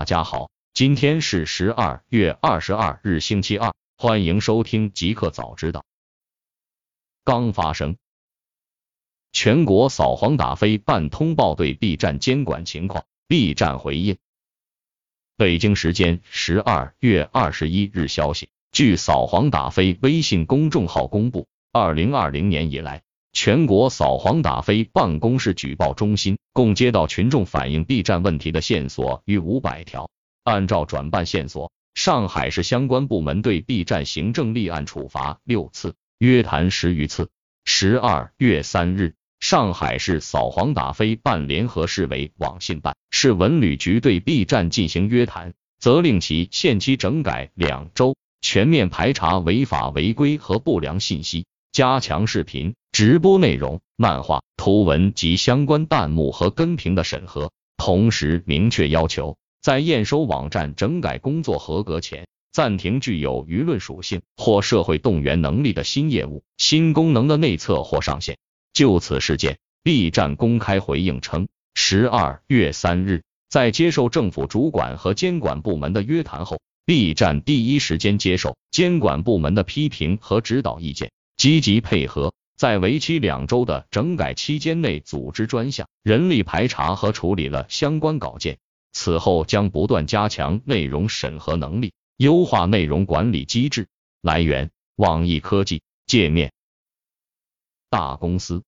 大家好，今天是十二月二十二日，星期二，欢迎收听即刻早知道。刚发生，全国扫黄打非办通报对 B 站监管情况，B 站回应。北京时间十二月二十一日消息，据扫黄打非微信公众号公布，二零二零年以来。全国扫黄打非办公室举报中心共接到群众反映 B 站问题的线索逾五百条，按照转办线索，上海市相关部门对 B 站行政立案处罚六次，约谈十余次。十二月三日，上海市扫黄打非办联合市委网信办、市文旅局对 B 站进行约谈，责令其限期整改两周，全面排查违法违规和不良信息。加强视频、直播内容、漫画、图文及相关弹幕和跟评的审核，同时明确要求，在验收网站整改工作合格前，暂停具有舆论属性或社会动员能力的新业务、新功能的内测或上线。就此事件，B 站公开回应称，十二月三日，在接受政府主管和监管部门的约谈后，B 站第一时间接受监管部门的批评和指导意见。积极配合，在为期两周的整改期间内组织专项，人力排查和处理了相关稿件。此后将不断加强内容审核能力，优化内容管理机制。来源：网易科技。界面：大公司，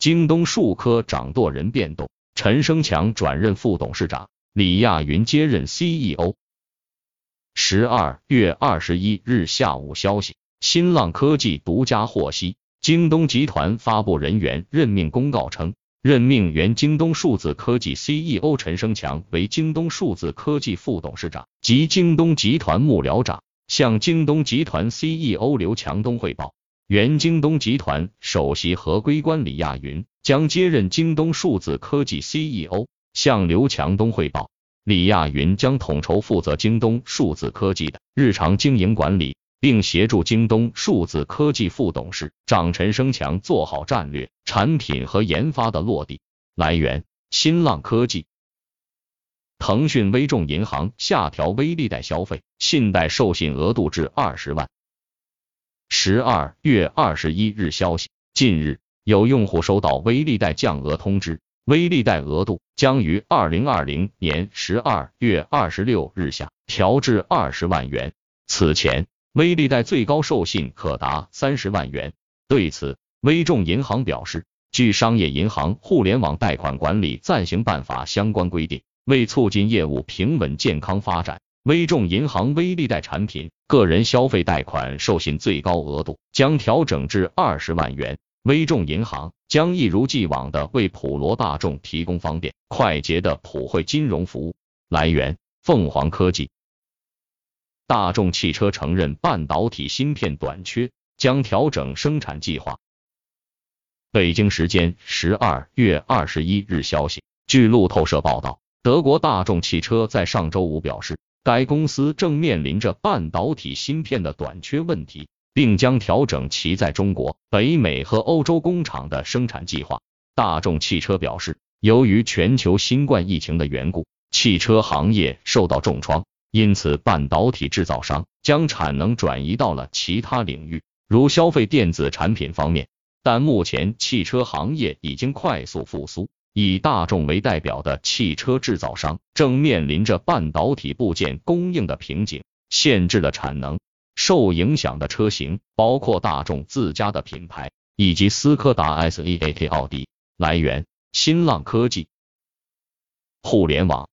京东数科掌舵人变动，陈生强转任副董事长，李亚云接任 CEO。十二月二十一日下午消息。新浪科技独家获悉，京东集团发布人员任命公告称，任命原京东数字科技 CEO 陈生强为京东数字科技副董事长及京东集团幕僚长，向京东集团 CEO 刘强东汇报。原京东集团首席合规官李亚云将接任京东数字科技 CEO，向刘强东汇报。李亚云将统筹负责京东数字科技的日常经营管理。并协助京东数字科技副董事长陈生强做好战略、产品和研发的落地。来源：新浪科技。腾讯微众银行下调微利贷消费信贷授信额度至二十万。十二月二十一日消息，近日有用户收到微利贷降额通知，微利贷额度将于二零二零年十二月二十六日下调至二十万元。此前。微利贷最高授信可达三十万元。对此，微众银行表示，据《商业银行互联网贷款管理暂行办法》相关规定，为促进业务平稳健康发展，微众银行微利贷产品个人消费贷款授信最高额度将调整至二十万元。微众银行将一如既往的为普罗大众提供方便快捷的普惠金融服务。来源：凤凰科技。大众汽车承认半导体芯片短缺，将调整生产计划。北京时间十二月二十一日消息，据路透社报道，德国大众汽车在上周五表示，该公司正面临着半导体芯片的短缺问题，并将调整其在中国、北美和欧洲工厂的生产计划。大众汽车表示，由于全球新冠疫情的缘故，汽车行业受到重创。因此，半导体制造商将产能转移到了其他领域，如消费电子产品方面。但目前汽车行业已经快速复苏，以大众为代表的汽车制造商正面临着半导体部件供应的瓶颈，限制了产能。受影响的车型包括大众自家的品牌以及斯柯达 SEAT、奥迪。来源：新浪科技。互联网。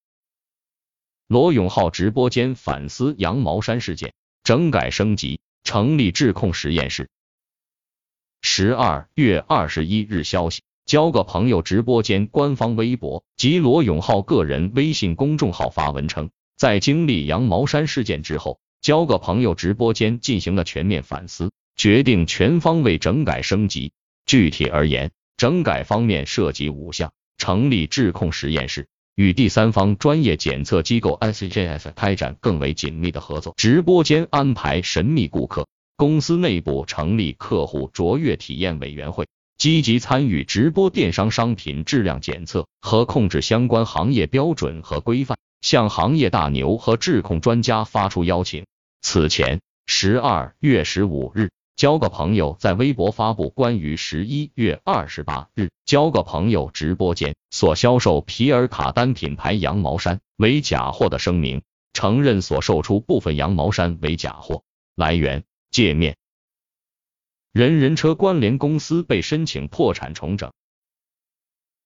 罗永浩直播间反思羊毛衫事件，整改升级，成立质控实验室。十二月二十一日消息，交个朋友直播间官方微博及罗永浩个人微信公众号发文称，在经历羊毛衫事件之后，交个朋友直播间进行了全面反思，决定全方位整改升级。具体而言，整改方面涉及五项：成立质控实验室。与第三方专业检测机构 SCJS 开展更为紧密的合作，直播间安排神秘顾客，公司内部成立客户卓越体验委员会，积极参与直播电商商品质量检测和控制相关行业标准和规范，向行业大牛和智控专家发出邀请。此前，十二月十五日，交个朋友在微博发布关于十一月二十八日交个朋友直播间所销售皮尔卡丹品牌羊毛衫为假货的声明，承认所售出部分羊毛衫为假货。来源：界面。人人车关联公司被申请破产重整。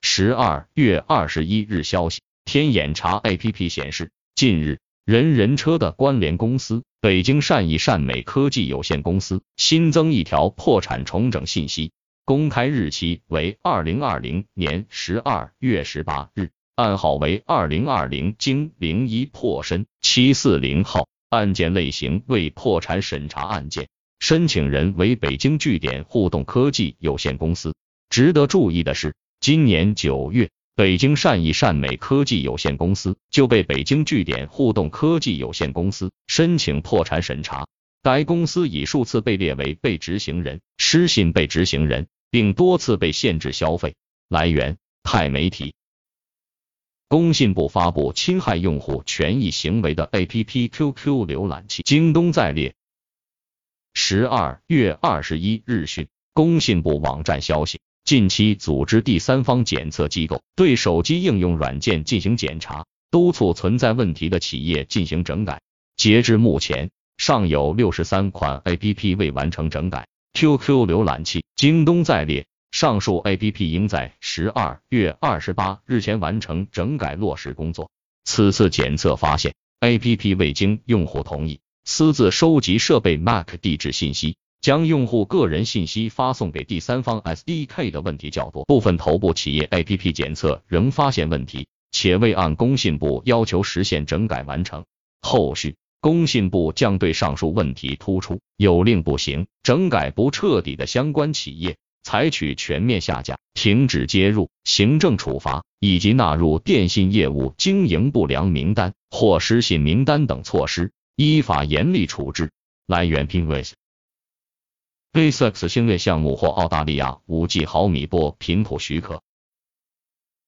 十二月二十一日消息，天眼查 APP 显示，近日人人车的关联公司北京善意善美科技有限公司新增一条破产重整信息，公开日期为二零二零年十二月十八日，案号为二零二零经零一破申七四零号，案件类型为破产审查案件。申请人为北京据点互动科技有限公司。值得注意的是，今年九月，北京善意善美科技有限公司就被北京据点互动科技有限公司申请破产审查。该公司已数次被列为被执行人、失信被执行人，并多次被限制消费。来源：泰媒体。工信部发布侵害用户权益行为的 APP QQ 浏览器，京东在列。十二月二十一日讯，工信部网站消息，近期组织第三方检测机构对手机应用软件进行检查，督促存在问题的企业进行整改。截至目前，尚有六十三款 APP 未完成整改，QQ 浏览器京东在列。上述 APP 应在十二月二十八日前完成整改落实工作。此次检测发现，APP 未经用户同意。私自收集设备 MAC 地址信息，将用户个人信息发送给第三方 SDK 的问题较多。部分头部企业 APP 检测仍发现问题，且未按工信部要求实现整改完成。后续，工信部将对上述问题突出、有令不行、整改不彻底的相关企业，采取全面下架、停止接入、行政处罚以及纳入电信业务经营不良名单或失信名单等措施。依法严厉处置。来源：Pinways。SpaceX 星链项目获澳大利亚五 G 毫米波频谱许可。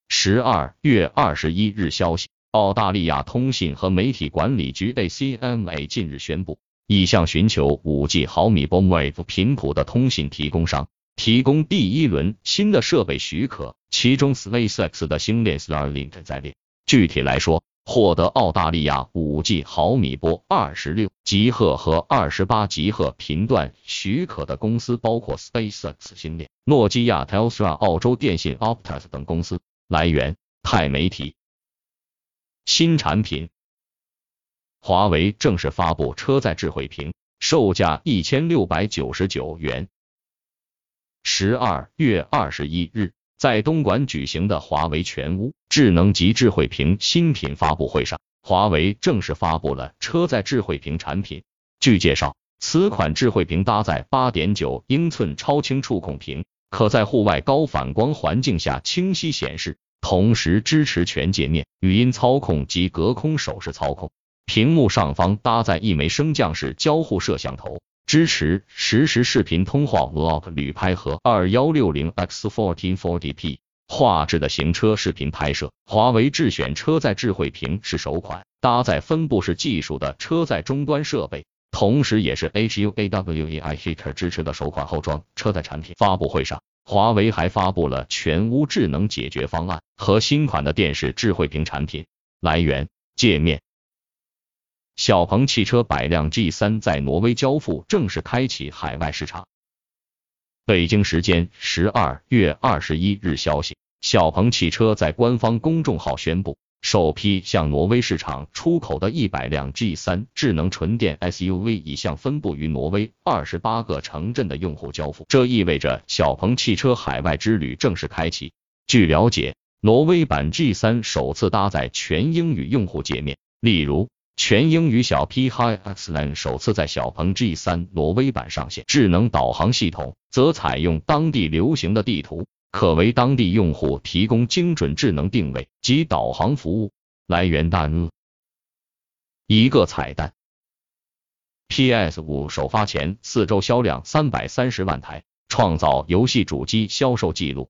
十二月二十一日消息，澳大利亚通信和媒体管理局 ACMA 近日宣布，已向寻求五 G 毫米波 Wave 频谱的通信提供商提供第一轮新的设备许可，其中 SpaceX 的星链 Starlink 在列。具体来说，获得澳大利亚五 G 毫米波二十六吉赫和二十八吉赫频段许可的公司包括 SpaceX 星链、诺基亚、Telstra、澳洲电信、Optus 等公司。来源：泰媒体。新产品，华为正式发布车载智慧屏，售价一千六百九十九元。十二月二十一日。在东莞举行的华为全屋智能及智慧屏新品发布会上，华为正式发布了车载智慧屏产品。据介绍，此款智慧屏搭载八点九英寸超清触控屏，可在户外高反光环境下清晰显示，同时支持全界面、语音操控及隔空手势操控。屏幕上方搭载一枚升降式交互摄像头。支持实时视频通话、Vlog 旅拍和二幺六零 x fourteen forty p 画质的行车视频拍摄。华为智选车载智慧屏是首款搭载分布式技术的车载终端设备，同时也是 HUAWEI HIT 支持的首款后装车载产品。发布会上，华为还发布了全屋智能解决方案和新款的电视智慧屏产品。来源：界面。小鹏汽车百辆 G 三在挪威交付，正式开启海外市场。北京时间十二月二十一日消息，小鹏汽车在官方公众号宣布，首批向挪威市场出口的一百辆 G 三智能纯电 SUV 已向分布于挪威二十八个城镇的用户交付，这意味着小鹏汽车海外之旅正式开启。据了解，挪威版 G 三首次搭载全英语用户界面，例如。全英语小 P Hi X Line 首次在小鹏 G 三挪威版上线，智能导航系统则采用当地流行的地图，可为当地用户提供精准智能定位及导航服务。来源：大一个彩蛋，PS 五首发前四周销量三百三十万台，创造游戏主机销售纪录。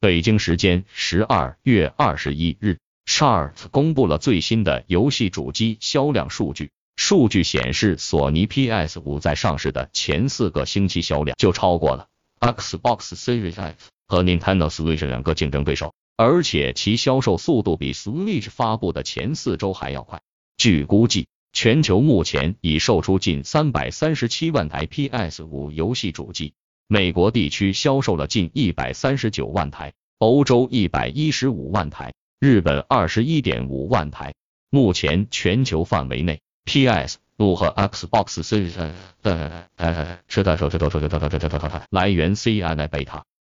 北京时间十二月二十一日。Charts 公布了最新的游戏主机销量数据，数据显示，索尼 PS 五在上市的前四个星期销量就超过了 Xbox Series X 和 Nintendo Switch 两个竞争对手，而且其销售速度比 Switch 发布的前四周还要快。据估计，全球目前已售出近三百三十七万台 PS 五游戏主机，美国地区销售了近一百三十九万台，欧洲一百一十五万台。日本二十一点五万台目前全球范围内。Ps 陆和 xbox cnn 的呃呃是的来源 cnn 贝塔